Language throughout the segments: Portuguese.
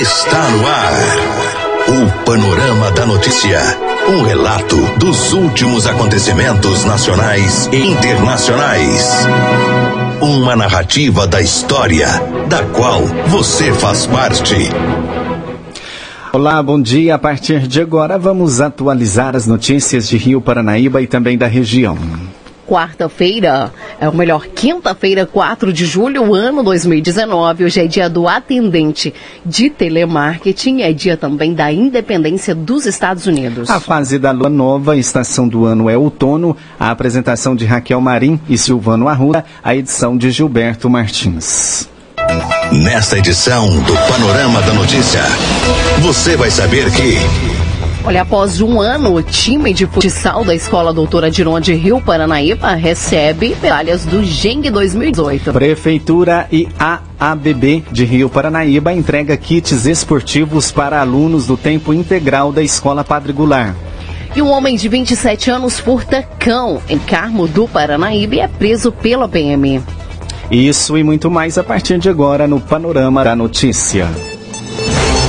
Está no ar. O Panorama da Notícia. Um relato dos últimos acontecimentos nacionais e internacionais. Uma narrativa da história, da qual você faz parte. Olá, bom dia. A partir de agora vamos atualizar as notícias de Rio Paranaíba e também da região quarta-feira, é o melhor, quinta-feira, 4 de julho, ano 2019. Hoje é dia do atendente de telemarketing, é dia também da independência dos Estados Unidos. A fase da lua nova, a estação do ano é outono, a apresentação de Raquel Marim e Silvano Arruda, a edição de Gilberto Martins. Nesta edição do Panorama da Notícia, você vai saber que Olha, após um ano, o time de futsal da Escola Doutora Diron de Rio Paranaíba recebe medalhas do GENG 2018. Prefeitura e AABB de Rio Paranaíba entrega kits esportivos para alunos do tempo integral da Escola Padre Goulart. E um homem de 27 anos furta cão em Carmo do Paranaíba e é preso pela PM. Isso e muito mais a partir de agora no Panorama da Notícia.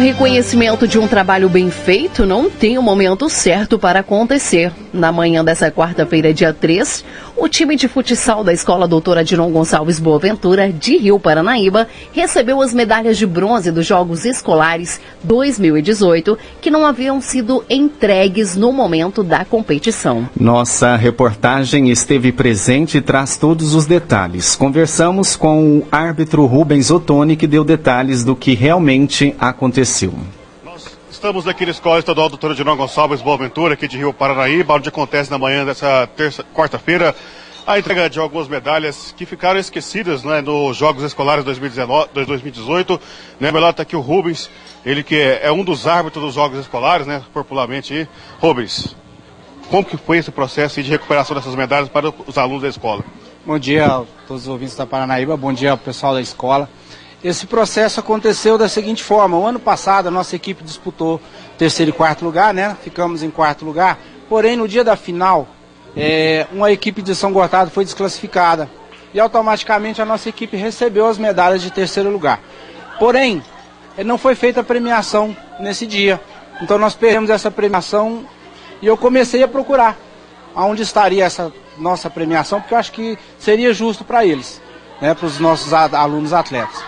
Reconhecimento de um trabalho bem feito não tem o um momento certo para acontecer. Na manhã dessa quarta-feira, dia 3, o time de futsal da Escola Doutora Diron Gonçalves Boaventura, de Rio Paranaíba, recebeu as medalhas de bronze dos Jogos Escolares 2018, que não haviam sido entregues no momento da competição. Nossa reportagem esteve presente e traz todos os detalhes. Conversamos com o árbitro Rubens Ottoni, que deu detalhes do que realmente aconteceu aconteceu? Nós estamos aqui na Escola Estadual Doutora Dirão Gonçalves Boaventura, aqui de Rio Paranaíba, onde acontece na manhã dessa terça, quarta-feira a entrega de algumas medalhas que ficaram esquecidas né, nos Jogos Escolares 2019, 2018. Né, melhor está aqui o Rubens, ele que é, é, um dos árbitros dos Jogos Escolares, né, popularmente. Aí. Rubens, como que foi esse processo de recuperação dessas medalhas para os alunos da escola? Bom dia a todos os ouvintes da Paranaíba, bom dia ao pessoal da escola. Esse processo aconteceu da seguinte forma: o ano passado a nossa equipe disputou terceiro e quarto lugar, né? Ficamos em quarto lugar. Porém, no dia da final, é, uma equipe de São Gotado foi desclassificada e automaticamente a nossa equipe recebeu as medalhas de terceiro lugar. Porém, é, não foi feita a premiação nesse dia. Então nós perdemos essa premiação e eu comecei a procurar aonde estaria essa nossa premiação, porque eu acho que seria justo para eles, né, para os nossos alunos atletas.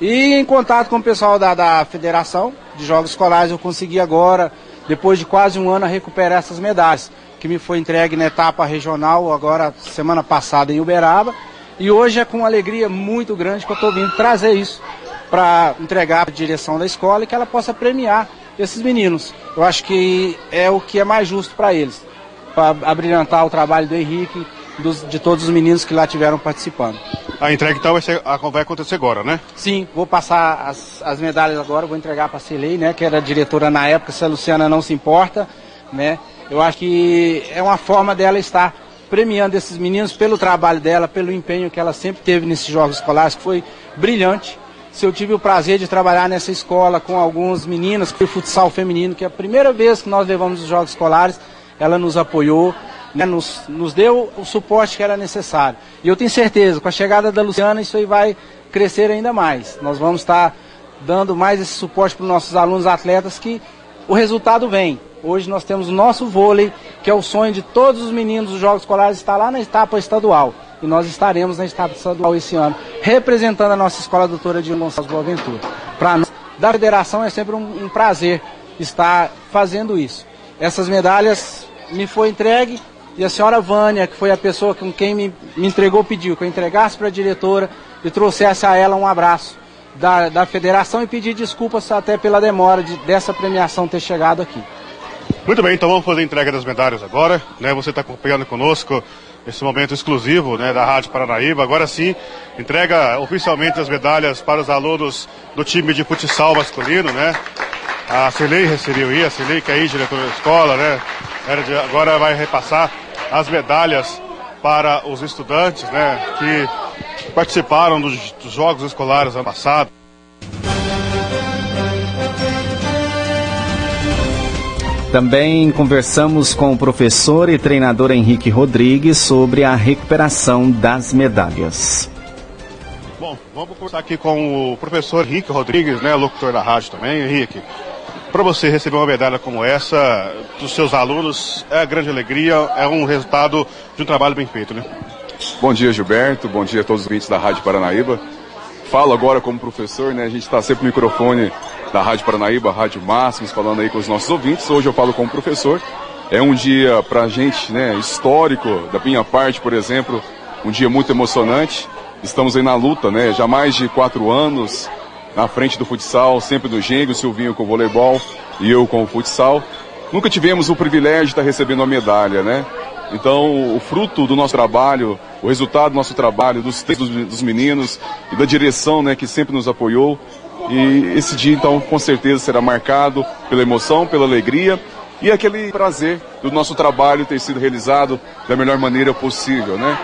E em contato com o pessoal da, da Federação de Jogos Escolares, eu consegui agora, depois de quase um ano, recuperar essas medalhas, que me foi entregue na etapa regional, agora semana passada em Uberaba. E hoje é com uma alegria muito grande que eu estou vindo trazer isso para entregar a direção da escola e que ela possa premiar esses meninos. Eu acho que é o que é mais justo para eles, para abrilhantar o trabalho do Henrique, dos, de todos os meninos que lá tiveram participando. A entrega então vai, ser, vai acontecer agora, né? Sim, vou passar as, as medalhas agora, vou entregar para a Celei, né, que era diretora na época, se a Luciana não se importa, né? Eu acho que é uma forma dela estar premiando esses meninos pelo trabalho dela, pelo empenho que ela sempre teve nesses jogos escolares, que foi brilhante. Se eu tive o prazer de trabalhar nessa escola com alguns meninos, que foi futsal feminino, que é a primeira vez que nós levamos os jogos escolares, ela nos apoiou, né, nos, nos deu o suporte que era necessário. E eu tenho certeza, com a chegada da Luciana, isso aí vai crescer ainda mais. Nós vamos estar dando mais esse suporte para os nossos alunos atletas que o resultado vem. Hoje nós temos o nosso vôlei, que é o sonho de todos os meninos dos Jogos Escolares, está lá na etapa estadual. E nós estaremos na etapa estadual esse ano, representando a nossa escola doutora de Gonçalves Boaventura. Para nós, da federação, é sempre um, um prazer estar fazendo isso. Essas medalhas me foi entregue e a senhora Vânia, que foi a pessoa com quem me, me entregou, pediu que eu entregasse para a diretora e trouxesse a ela um abraço da, da federação e pedir desculpas até pela demora de, dessa premiação ter chegado aqui. Muito bem, então vamos fazer a entrega das medalhas agora. Né? Você está acompanhando conosco esse momento exclusivo né, da Rádio Paranaíba. Agora sim, entrega oficialmente as medalhas para os alunos do time de futsal masculino, né? A Celei recebeu aí, a Celei que é aí, diretora da escola, né? Agora vai repassar as medalhas para os estudantes né, que participaram dos, dos Jogos Escolares ano passado. Também conversamos com o professor e treinador Henrique Rodrigues sobre a recuperação das medalhas. Bom, vamos conversar aqui com o professor Henrique Rodrigues, né, locutor da rádio também. Henrique, para você receber uma medalha como essa dos seus alunos, é grande alegria, é um resultado de um trabalho bem feito, né? Bom dia, Gilberto. Bom dia a todos os ouvintes da Rádio Paranaíba. Falo agora como professor, né? A gente está sempre no microfone da Rádio Paranaíba, Rádio Máximos, falando aí com os nossos ouvintes. Hoje eu falo como professor. É um dia para a gente, né, histórico, da minha parte, por exemplo, um dia muito emocionante. Estamos aí na luta, né, já mais de quatro anos na frente do futsal, sempre do Gengo, o Silvinho com o voleibol e eu com o futsal. Nunca tivemos o privilégio de estar recebendo uma medalha, né? Então, o fruto do nosso trabalho, o resultado do nosso trabalho, dos textos dos meninos e da direção, né, que sempre nos apoiou, e esse dia, então, com certeza será marcado pela emoção, pela alegria e aquele prazer do nosso trabalho ter sido realizado da melhor maneira possível, né?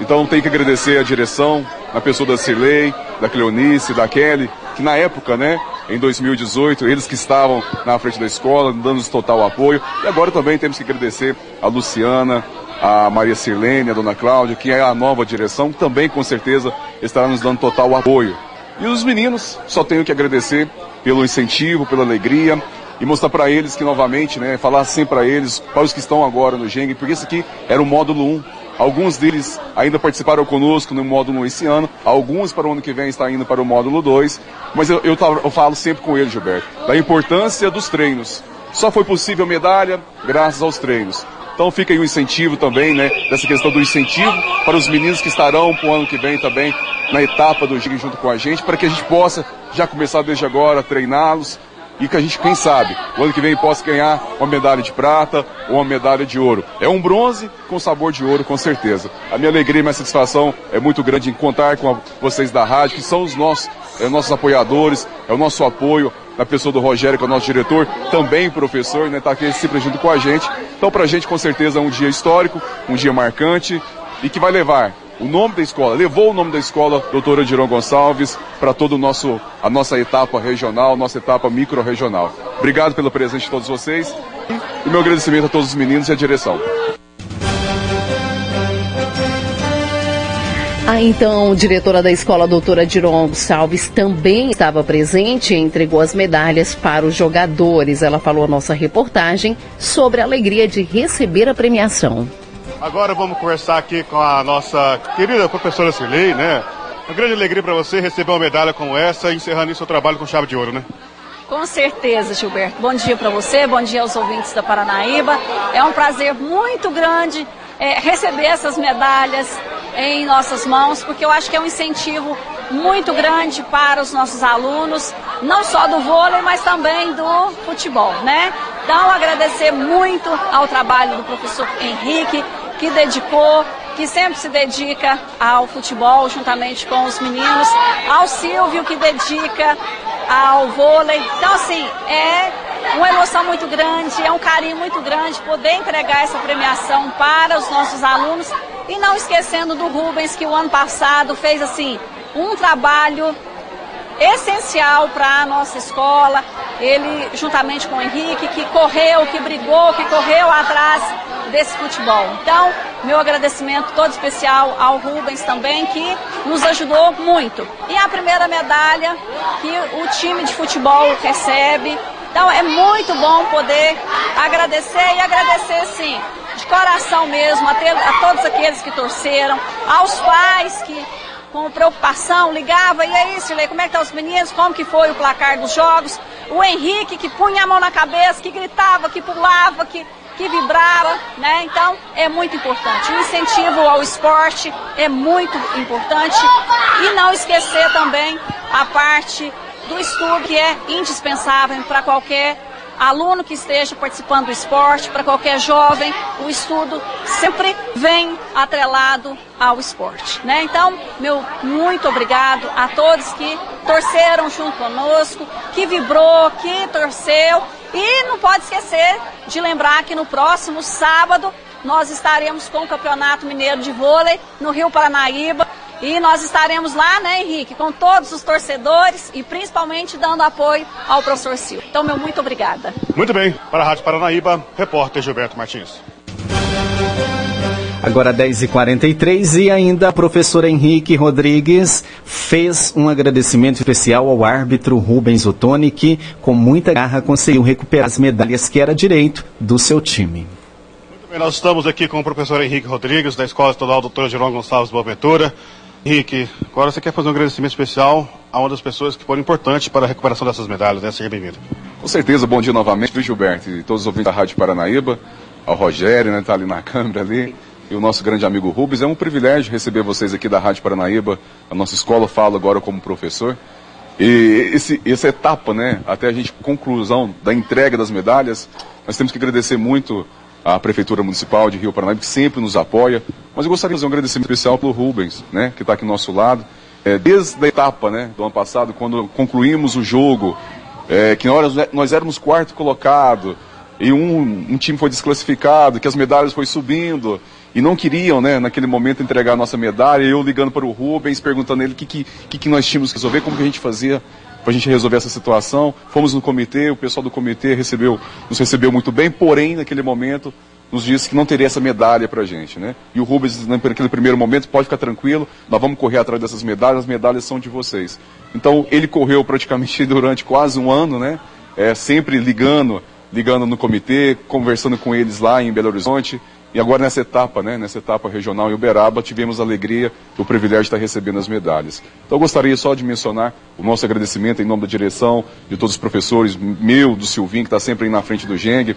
Então, tem que agradecer a direção, a pessoa da Cirlei, da Cleonice, da Kelly, que na época, né, em 2018, eles que estavam na frente da escola, dando-nos total apoio. E agora também temos que agradecer a Luciana, a Maria Sirlene, a Dona Cláudia, que é a nova direção, também com certeza estará nos dando total apoio. E os meninos, só tenho que agradecer pelo incentivo, pela alegria e mostrar para eles que novamente, né, falar sempre para eles, para os que estão agora no Geng, porque esse aqui era o módulo 1. Alguns deles ainda participaram conosco no módulo 1 esse ano, alguns para o ano que vem estão indo para o módulo 2, mas eu, eu, eu falo sempre com eles, Gilberto, da importância dos treinos. Só foi possível medalha graças aos treinos. Então fica aí o incentivo também, né, dessa questão do incentivo para os meninos que estarão para o ano que vem também na etapa do GIG junto com a gente, para que a gente possa já começar desde agora a treiná-los e que a gente, quem sabe, o ano que vem possa ganhar uma medalha de prata ou uma medalha de ouro. É um bronze com sabor de ouro, com certeza. A minha alegria e minha satisfação é muito grande em contar com a, vocês da rádio, que são os nossos, é, nossos apoiadores, é o nosso apoio, na pessoa do Rogério, que é o nosso diretor, também professor, né, tá aqui sempre junto com a gente. Então, para a gente, com certeza, é um dia histórico, um dia marcante e que vai levar o nome da escola, levou o nome da escola doutora Dirão Gonçalves para toda a nossa etapa regional, nossa etapa micro-regional. Obrigado pelo presente de todos vocês e meu agradecimento a todos os meninos e a direção. A então diretora da escola, doutora Diron Salves, também estava presente e entregou as medalhas para os jogadores. Ela falou a nossa reportagem sobre a alegria de receber a premiação. Agora vamos conversar aqui com a nossa querida professora Cirlei, né? Uma grande alegria para você receber uma medalha como essa, encerrando seu trabalho com chave de ouro, né? Com certeza, Gilberto. Bom dia para você, bom dia aos ouvintes da Paranaíba. É um prazer muito grande é, receber essas medalhas em nossas mãos, porque eu acho que é um incentivo muito grande para os nossos alunos, não só do vôlei, mas também do futebol, né? Então, agradecer muito ao trabalho do professor Henrique, que dedicou, que sempre se dedica ao futebol juntamente com os meninos, ao Silvio, que dedica ao vôlei. Então, assim, é uma emoção muito grande, é um carinho muito grande poder entregar essa premiação para os nossos alunos e não esquecendo do Rubens, que o ano passado fez assim um trabalho essencial para a nossa escola. Ele, juntamente com o Henrique, que correu, que brigou, que correu atrás desse futebol. Então, meu agradecimento todo especial ao Rubens também, que nos ajudou muito. E a primeira medalha que o time de futebol recebe. Então, é muito bom poder agradecer e agradecer, sim, de coração mesmo, a, ter, a todos aqueles que torceram, aos pais que com preocupação ligava, e aí, Silei, como é que estão tá os meninos, como que foi o placar dos jogos, o Henrique que punha a mão na cabeça, que gritava, que pulava, que, que vibrava, né? Então é muito importante. O incentivo ao esporte é muito importante e não esquecer também a parte do estudo que é indispensável para qualquer aluno que esteja participando do esporte, para qualquer jovem, o estudo sempre vem atrelado ao esporte. Né? Então, meu muito obrigado a todos que torceram junto conosco, que vibrou, que torceu. E não pode esquecer de lembrar que no próximo sábado nós estaremos com o Campeonato Mineiro de Vôlei no Rio Paranaíba E nós estaremos lá, né, Henrique, com todos os torcedores e principalmente dando apoio ao professor Silvio. Então, meu muito obrigada. Muito bem. Para a Rádio Paranaíba, repórter Gilberto Martins. Agora 10h43 e ainda a professora Henrique Rodrigues fez um agradecimento especial ao árbitro Rubens Ottoni, que com muita garra conseguiu recuperar as medalhas que era direito do seu time. Muito bem, nós estamos aqui com o professor Henrique Rodrigues, da Escola Estadual Dr. Jerônimo Gonçalves Boaventura. Henrique, agora você quer fazer um agradecimento especial a uma das pessoas que foram importantes para a recuperação dessas medalhas, né? Seja bem-vindo. Com certeza, bom dia novamente, viu, Gilberto? E todos os ouvintes da Rádio Paranaíba, ao Rogério, né? Tá ali na câmera ali e o nosso grande amigo Rubens. É um privilégio receber vocês aqui da Rádio Paranaíba. A nossa escola fala agora como professor. E esse, essa etapa, né, até a gente conclusão da entrega das medalhas, nós temos que agradecer muito à Prefeitura Municipal de Rio Paranaíba, que sempre nos apoia. Mas eu gostaria de fazer um agradecimento especial para o Rubens, né, que está aqui ao nosso lado. É, desde a etapa né, do ano passado, quando concluímos o jogo, é, que nós, nós éramos quarto colocado, e um, um time foi desclassificado, que as medalhas foi subindo, e não queriam, né, naquele momento, entregar a nossa medalha. Eu ligando para o Rubens, perguntando a ele o que, que, que nós tínhamos que resolver, como que a gente fazia para a gente resolver essa situação. Fomos no comitê, o pessoal do comitê recebeu, nos recebeu muito bem, porém, naquele momento, nos disse que não teria essa medalha para a gente, né? E o Rubens, naquele primeiro momento, pode ficar tranquilo, nós vamos correr atrás dessas medalhas, as medalhas são de vocês. Então, ele correu praticamente durante quase um ano, né? É, sempre ligando, ligando no comitê, conversando com eles lá em Belo Horizonte, e agora nessa etapa, né, nessa etapa regional em Uberaba, tivemos a alegria o privilégio de estar recebendo as medalhas. Então eu gostaria só de mencionar o nosso agradecimento em nome da direção, de todos os professores, meu, do Silvinho, que está sempre aí na frente do Geng,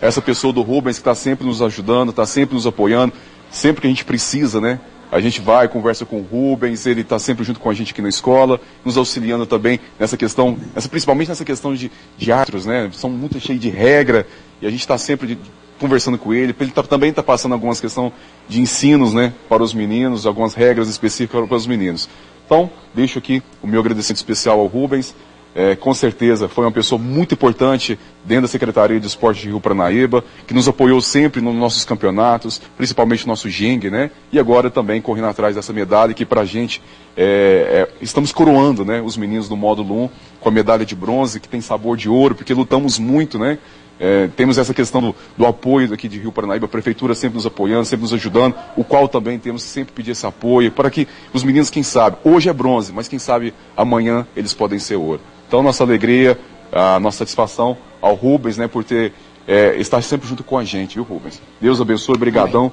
essa pessoa do Rubens, que está sempre nos ajudando, está sempre nos apoiando, sempre que a gente precisa, né? A gente vai, conversa com o Rubens, ele está sempre junto com a gente aqui na escola, nos auxiliando também nessa questão, nessa, principalmente nessa questão de, de atros, né? São muito cheios de regra e a gente está sempre conversando com ele, ele tá, também está passando algumas questões de ensinos né, para os meninos, algumas regras específicas para os meninos. Então, deixo aqui o meu agradecimento especial ao Rubens. É, com certeza foi uma pessoa muito importante dentro da Secretaria de Esporte de Rio Paranaíba, que nos apoiou sempre nos nossos campeonatos, principalmente no nosso Geng, né? E agora também correndo atrás dessa medalha que para a gente é, é, estamos coroando, né? Os meninos do módulo 1 com a medalha de bronze, que tem sabor de ouro, porque lutamos muito, né? É, temos essa questão do, do, apoio aqui de Rio Paranaíba, a prefeitura sempre nos apoiando, sempre nos ajudando, o qual também temos que sempre pedir esse apoio para que os meninos, quem sabe, hoje é bronze, mas quem sabe amanhã eles podem ser ouro. Então, nossa alegria, a nossa satisfação ao Rubens, né, por ter é, estar sempre junto com a gente, viu, Rubens? Deus abençoe, brigadão.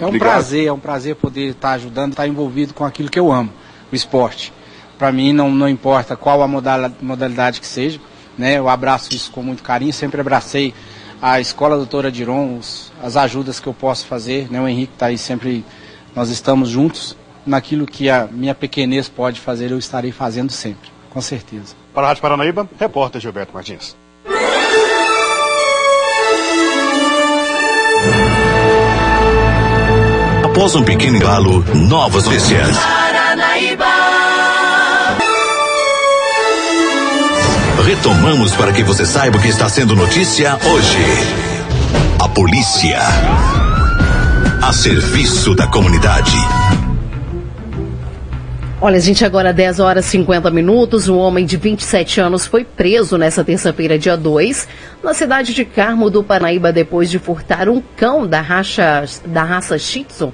É um Obrigado. prazer, é um prazer poder estar ajudando, estar envolvido com aquilo que eu amo, o esporte. Para mim, não, não importa qual a modalidade que seja, né? Eu abraço isso com muito carinho, sempre abracei a Escola Doutora Diron, os, as ajudas que eu posso fazer, né? O Henrique está aí sempre, nós estamos juntos naquilo que a minha pequenez pode fazer, eu estarei fazendo sempre, com certeza. Para a Rádio Paranaíba, repórter Gilberto Martins. Após um pequeno embalo, novas notícias. Retomamos para que você saiba o que está sendo notícia hoje. A polícia. A serviço da comunidade. Olha, gente, agora 10 horas e 50 minutos. Um homem de 27 anos foi preso nessa terça-feira, dia 2, na cidade de Carmo do Paraíba, depois de furtar um cão da raça, da raça Shih Tzu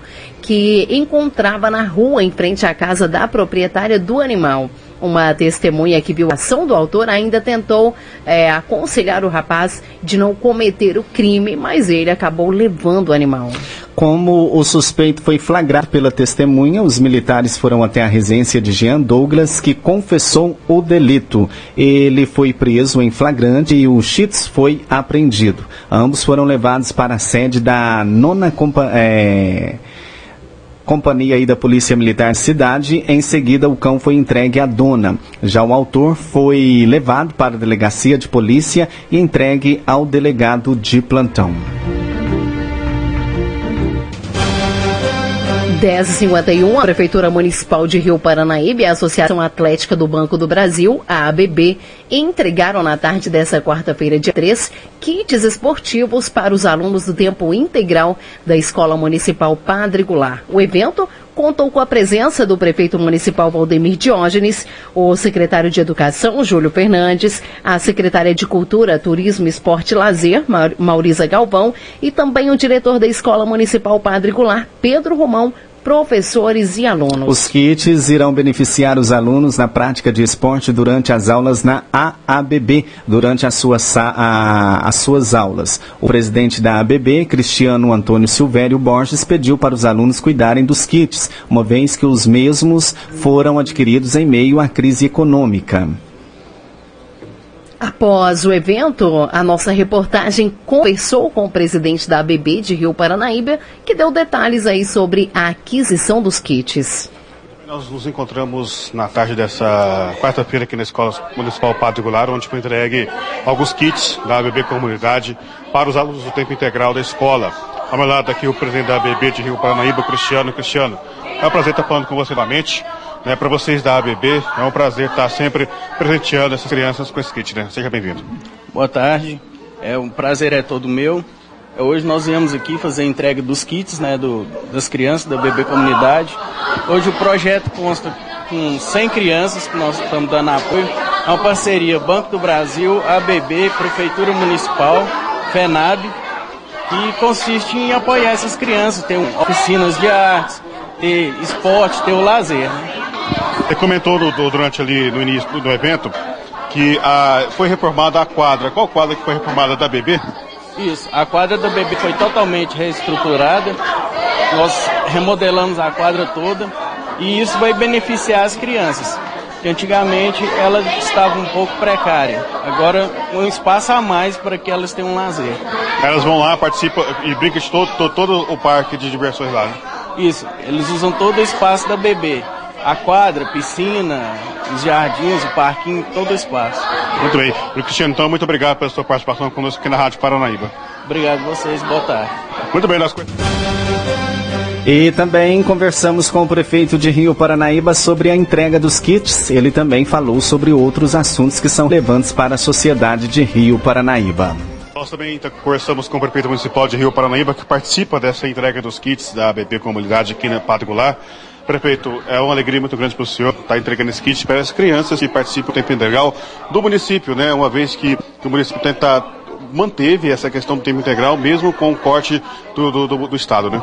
que encontrava na rua em frente à casa da proprietária do animal. Uma testemunha que viu a ação do autor ainda tentou é, aconselhar o rapaz de não cometer o crime, mas ele acabou levando o animal. Como o suspeito foi flagrado pela testemunha, os militares foram até a residência de Jean Douglas, que confessou o delito. Ele foi preso em flagrante e o Chits foi apreendido. Ambos foram levados para a sede da nona compa é, companhia aí da Polícia Militar Cidade. Em seguida, o cão foi entregue à dona. Já o autor foi levado para a delegacia de polícia e entregue ao delegado de plantão. 10h51, a Prefeitura Municipal de Rio Paranaíba e a Associação Atlética do Banco do Brasil, a ABB, entregaram na tarde dessa quarta-feira, dia 3, kits esportivos para os alunos do tempo integral da Escola Municipal Padre Goulart. O evento contou com a presença do prefeito municipal Valdemir Diógenes, o secretário de Educação, Júlio Fernandes, a secretária de Cultura, Turismo, Esporte e Lazer, Maurisa Galvão, e também o diretor da Escola Municipal Padre Goulart, Pedro Romão, professores e alunos. Os kits irão beneficiar os alunos na prática de esporte durante as aulas na AABB, durante as suas, a, as suas aulas. O presidente da ABB, Cristiano Antônio Silvério Borges, pediu para os alunos cuidarem dos kits, uma vez que os mesmos foram adquiridos em meio à crise econômica. Após o evento, a nossa reportagem conversou com o presidente da ABB de Rio Paranaíba, que deu detalhes aí sobre a aquisição dos kits. Nós nos encontramos na tarde dessa quarta-feira aqui na Escola Municipal Padre Goulart, onde foi entregue alguns kits da ABB Comunidade para os alunos do tempo integral da escola. Ao meu lado aqui o presidente da ABB de Rio Paranaíba, Cristiano. Cristiano, é um prazer estar falando com você novamente né, para vocês da ABB. É um prazer estar sempre presenteando essas crianças com esse kit, né? Seja bem-vindo. Boa tarde. É um prazer é todo meu. É, hoje nós viemos aqui fazer a entrega dos kits, né, do, das crianças da ABB Comunidade. Hoje o projeto consta com 100 crianças que nós estamos dando apoio. É uma parceria Banco do Brasil, ABB, Prefeitura Municipal, FENAB, que consiste em apoiar essas crianças, ter oficinas de artes, ter esporte, ter o lazer. Né? Você comentou do, do, durante ali no início do, do evento que a, foi reformada a quadra. Qual quadra que foi reformada da BB? Isso, a quadra da BB foi totalmente reestruturada. Nós remodelamos a quadra toda e isso vai beneficiar as crianças. Que antigamente ela estava um pouco precária. Agora um espaço a mais para que elas tenham um lazer. Elas vão lá, participam e brincam de todo, todo, todo o parque de diversões lá. Né? Isso, eles usam todo o espaço da BB a quadra, piscina, os jardins, o parquinho, todo o espaço. Muito bem. Cristiano, então, muito obrigado pela sua participação conosco aqui na Rádio Paranaíba. Obrigado a vocês, boa tarde. Muito bem, nós... E também conversamos com o prefeito de Rio Paranaíba sobre a entrega dos kits. Ele também falou sobre outros assuntos que são relevantes para a sociedade de Rio Paranaíba. Nós também conversamos com o prefeito municipal de Rio Paranaíba, que participa dessa entrega dos kits da ABB Comunidade aqui na Padre Goulart. Prefeito, é uma alegria muito grande para o senhor estar tá entregando esse kit para as crianças que participam do tempo integral do município, né? Uma vez que, que o município tenta manteve essa questão do tempo integral, mesmo com o corte do, do, do, do Estado, né?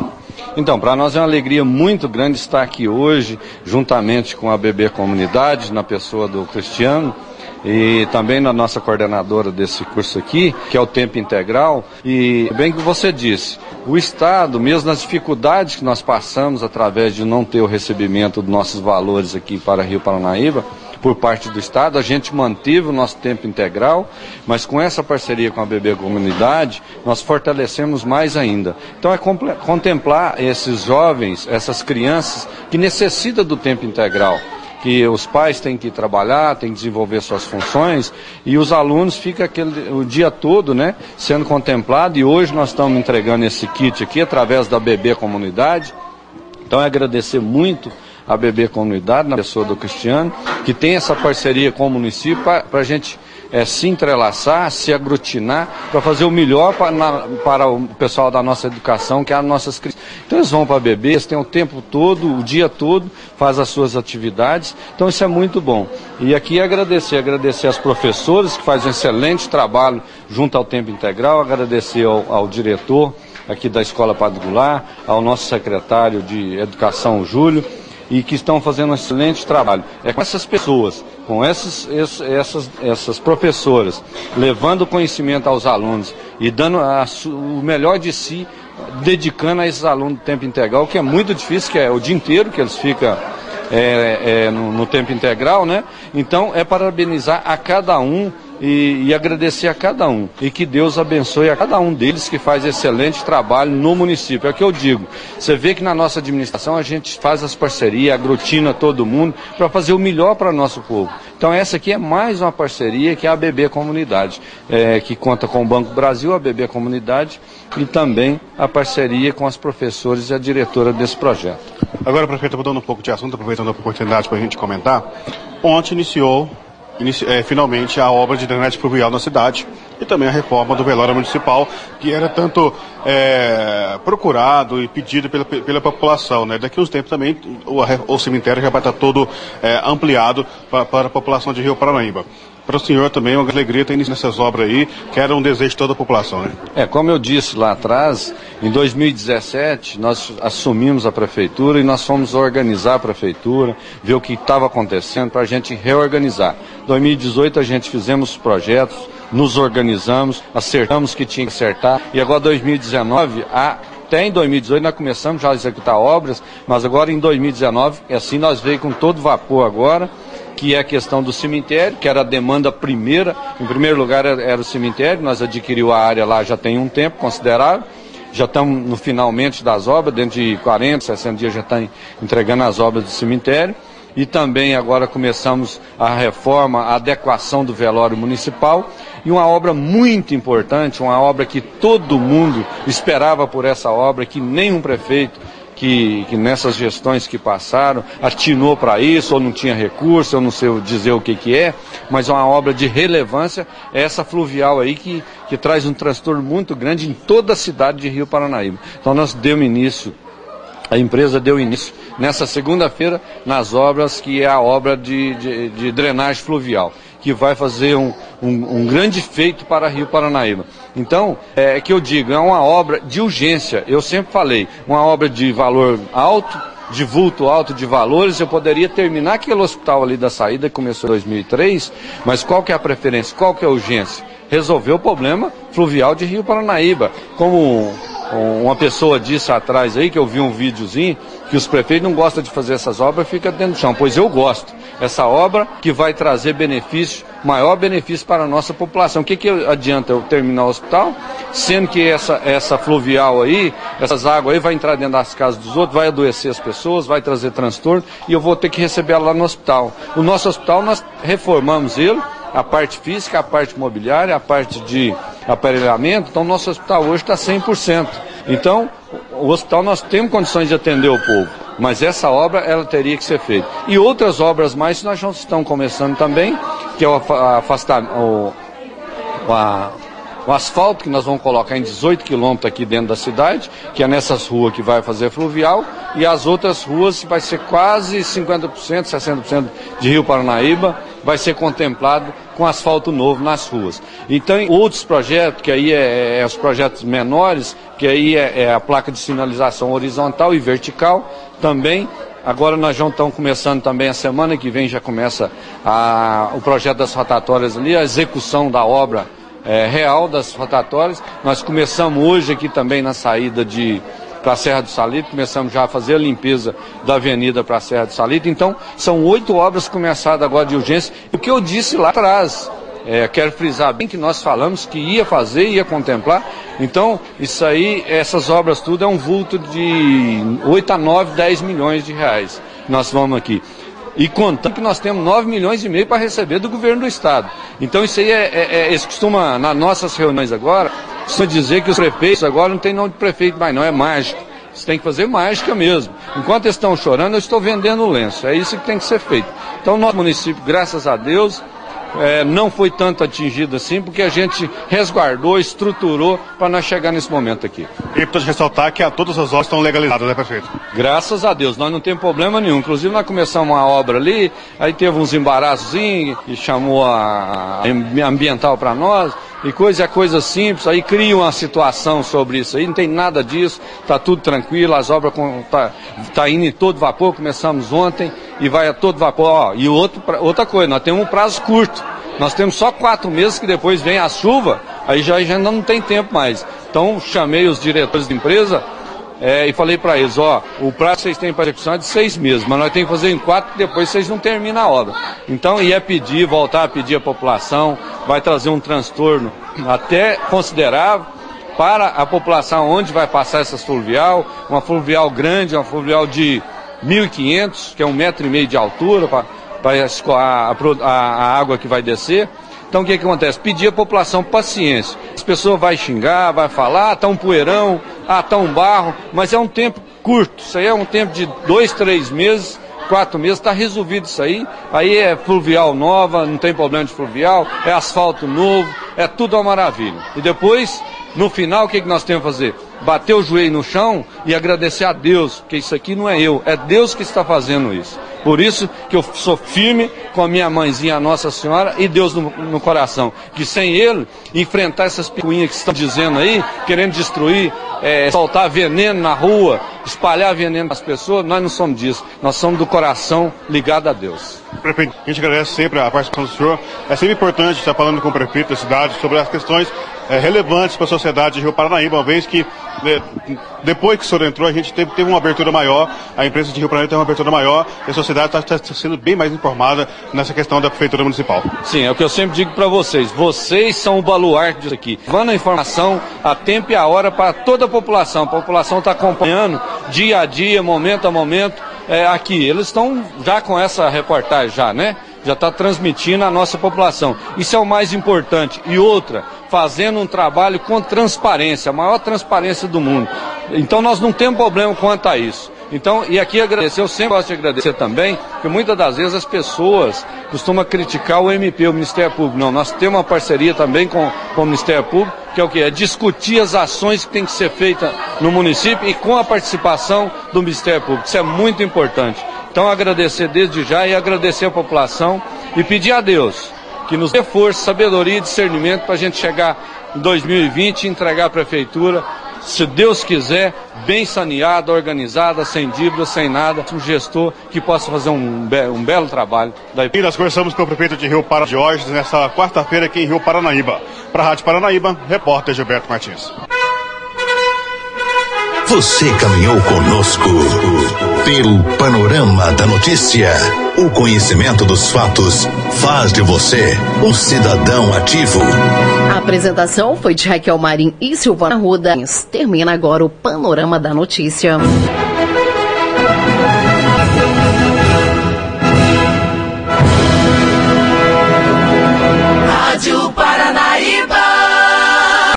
Então, para nós é uma alegria muito grande estar aqui hoje, juntamente com a BB Comunidade, na pessoa do Cristiano, e também na nossa coordenadora desse curso aqui, que é o tempo integral. E bem que você disse, o Estado, mesmo nas dificuldades que nós passamos através de não ter o recebimento dos nossos valores aqui para Rio Paranaíba, por parte do Estado, a gente manteve o nosso tempo integral, mas com essa parceria com a BB Comunidade, nós fortalecemos mais ainda. Então é contemplar esses jovens, essas crianças que necessitam do tempo integral que os pais têm que trabalhar, têm que desenvolver suas funções e os alunos ficam aquele, o dia todo né, sendo contemplado e hoje nós estamos entregando esse kit aqui através da BB Comunidade. Então é agradecer muito a BB Comunidade, na pessoa do Cristiano, que tem essa parceria com o município para a gente é, se entrelaçar, se aglutinar, para fazer o melhor para, na, para o pessoal da nossa educação, que é as nossas crianças. Então eles vão para beber, eles têm o tempo todo, o dia todo, faz as suas atividades. Então isso é muito bom. E aqui agradecer, agradecer aos professores que fazem um excelente trabalho junto ao tempo integral, agradecer ao, ao diretor aqui da Escola Padre Goulart, ao nosso secretário de Educação, Júlio, e que estão fazendo um excelente trabalho. É com essas pessoas, com essas, essas, essas professoras, levando conhecimento aos alunos e dando a, o melhor de si, dedicando a esses alunos tempo integral, que é muito difícil, que é o dia inteiro que eles ficam é, é, no, no tempo integral, né? Então é parabenizar a cada um e, e, agradecer a cada um. E que Deus abençoe a cada um deles que faz excelente trabalho no município. É o que eu digo. Você vê que na nossa administração a gente faz as parcerias, aglutina todo mundo para fazer o melhor para nosso povo. Então essa aqui é mais uma parceria que é a BB Comunidade, é, que conta com o Banco Brasil, a BB Comunidade e também a parceria com os professores e a diretora desse projeto. Agora, prefeito, mudando um pouco de assunto, aproveitando a oportunidade para a gente comentar, ontem iniciou é, finalmente a obra de drenagem pluvial na cidade, e também a reforma do velório municipal, que era tanto é, procurado e pedido pela, pela população. Né? Daqui a uns tempos também o, o cemitério já vai estar todo é, ampliado para, para a população de Rio Paranaíba para o senhor também é uma alegria ter iniciado nessas obras aí, que era um desejo de toda a população, né? É, como eu disse lá atrás, em 2017 nós assumimos a prefeitura e nós fomos organizar a prefeitura, ver o que estava acontecendo para a gente reorganizar. 2018 a gente fizemos projetos, nos organizamos, acertamos que tinha que acertar e agora 2019 a até em 2018 nós começamos já a executar obras, mas agora em 2019, assim nós veio com todo vapor agora que é a questão do cemitério, que era a demanda primeira. Em primeiro lugar era o cemitério, nós adquirimos a área lá já tem um tempo considerável. Já estamos no finalmente das obras, dentro de 40, 60 dias já estão entregando as obras do cemitério. E também agora começamos a reforma, a adequação do velório municipal. E uma obra muito importante, uma obra que todo mundo esperava por essa obra, que nenhum prefeito que, que nessas gestões que passaram atinou para isso, ou não tinha recurso, eu não sei dizer o que, que é, mas é uma obra de relevância, é essa fluvial aí que, que traz um transtorno muito grande em toda a cidade de Rio Paranaíba. Então nós demos início a empresa deu início nessa segunda-feira nas obras que é a obra de, de, de drenagem fluvial que vai fazer um, um, um grande feito para Rio Paranaíba. Então, é que eu digo, é uma obra de urgência. Eu sempre falei, uma obra de valor alto, de vulto alto de valores, eu poderia terminar aquele hospital ali da saída que começou em 2003, mas qual que é a preferência, qual que é a urgência? Resolver o problema fluvial de Rio Paranaíba. Como uma pessoa disse atrás aí, que eu vi um videozinho, que os prefeitos não gostam de fazer essas obras, fica dentro do chão. Pois eu gosto. Essa obra que vai trazer benefício, maior benefício para a nossa população. O que, que adianta eu terminar o hospital, sendo que essa, essa fluvial aí, essas águas aí vai entrar dentro das casas dos outros, vai adoecer as pessoas, vai trazer transtorno e eu vou ter que receber ela lá no hospital. O nosso hospital nós reformamos ele, a parte física, a parte imobiliária, a parte de aparelhamento. Então, nosso hospital hoje está 100%. Então, o hospital nós temos condições de atender o povo, mas essa obra ela teria que ser feita. E outras obras mais nós já estamos começando também, que é o afastamento, o, a, o asfalto que nós vamos colocar em 18 quilômetros aqui dentro da cidade, que é nessas ruas que vai fazer fluvial, e as outras ruas vai ser quase 50%, 60% de Rio Paranaíba, vai ser contemplado com asfalto novo nas ruas. Então, outros projetos, que aí é, é os projetos menores, que aí é, é, a placa de sinalização horizontal e vertical, também. Agora nós já estamos começando também a semana que vem já começa a, o projeto das rotatórias ali, a execução da obra é, real das rotatórias. Nós começamos hoje aqui também na saída de para a Serra do Salito, começamos já a fazer a limpeza da avenida para a Serra do Salito. Então, são oito obras começadas agora de urgência. O que eu disse lá atrás, é, quero frisar bem que nós falamos que ia fazer, ia contemplar. Então, isso aí, essas obras tudo é um vulto de 8 a 9, 10 milhões de reais. Nós vamos aqui. E contando que nós temos 9 milhões e meio para receber do governo do estado. Então isso aí é, é, é eles costumam, nas nossas reuniões agora, costuma dizer que os prefeitos agora não tem nome de prefeito mais, não, é mágico. Você tem que fazer mágica mesmo. Enquanto eles estão chorando, eu estou vendendo o lenço. É isso que tem que ser feito. Então, nosso município, graças a Deus, é, não foi tanto atingido assim, porque a gente resguardou, estruturou para nós chegar nesse momento aqui. E para ressaltar que a, todas as obras estão legalizadas, né, prefeito? Graças a Deus, nós não temos problema nenhum. Inclusive, nós começamos uma obra ali, aí teve uns embaraços e chamou a, a ambiental para nós e coisa é coisa simples, aí cria uma situação sobre isso aí, não tem nada disso, está tudo tranquilo, as obras tá, tá indo em todo vapor, começamos ontem e vai a todo vapor. Ó, e outro, outra coisa, nós temos um prazo curto. Nós temos só quatro meses que depois vem a chuva, aí já, já não tem tempo mais. Então chamei os diretores de empresa, é, e falei para eles, ó, o prazo que vocês têm para execução é de seis meses, mas nós temos que fazer em quatro, depois vocês não terminam a obra. Então ia pedir, voltar a pedir à população, vai trazer um transtorno até considerável para a população onde vai passar essa fluvial, uma fluvial grande, uma fluvial de 1.500, que é um metro e meio de altura para a, a, a água que vai descer. Então o que, que acontece? Pedir à população paciência. As pessoas vão xingar, vai falar, tá um poeirão, ah, tá um barro, mas é um tempo curto. Isso aí é um tempo de dois, três meses quatro meses, está resolvido isso aí. Aí é fluvial nova, não tem problema de fluvial, é asfalto novo, é tudo uma maravilha. E depois, no final, o que, que nós temos que fazer? Bater o joelho no chão e agradecer a Deus, porque isso aqui não é eu, é Deus que está fazendo isso. Por isso que eu sou firme com a minha mãezinha, a Nossa Senhora, e Deus no, no coração. Que sem Ele, enfrentar essas picuinhas que estão dizendo aí, querendo destruir, é, soltar veneno na rua, espalhar veneno nas pessoas, nós não somos disso. Nós somos do coração ligado a Deus. Prefeito, a gente agradece sempre a participação do senhor. É sempre importante estar falando com o prefeito da cidade sobre as questões é, relevantes para a sociedade de Rio Paranaíba, uma vez que né, depois que o senhor entrou, a gente teve, teve, uma abertura maior, a imprensa de Rio Paranaíba teve uma abertura maior, e a sociedade está tá sendo bem mais informada nessa questão da prefeitura municipal. Sim, é o que eu sempre digo para vocês. Vocês são o baluarte disso aqui. Levando a informação a tempo e a hora para toda a população. A população está acompanhando dia a dia, momento a momento, é, aqui. Eles estão já com essa reportagem já, né? Já está transmitindo a nossa população. Isso é o mais importante. E outra, fazendo um trabalho com transparência, a maior transparência do mundo. Então nós não temos problema quanto a isso. Então, e aqui agradecer, eu sempre gosto de agradecer também, porque muitas das vezes as pessoas costumam criticar o MP, o Ministério Público. Não, nós temos uma parceria também com, com o Ministério Público, que é o que? É discutir as ações que têm que ser feitas no município e com a participação do Ministério Público. Isso é muito importante. Então, agradecer desde já e agradecer a população e pedir a Deus que nos dê força, sabedoria e discernimento para a gente chegar em 2020 e entregar a prefeitura se Deus quiser, bem saneada, organizada, sem dívidas, sem nada, um gestor que possa fazer um, be um belo trabalho. Daí... E nós conversamos com o prefeito de Rio Paranaíba, nessa quarta-feira aqui em Rio Paranaíba. Para a Rádio Paranaíba, repórter Gilberto Martins. Você caminhou conosco pelo panorama da notícia. O conhecimento dos fatos faz de você um cidadão ativo. A apresentação foi de Raquel Marim e Silvana Ruda. Termina agora o panorama da notícia.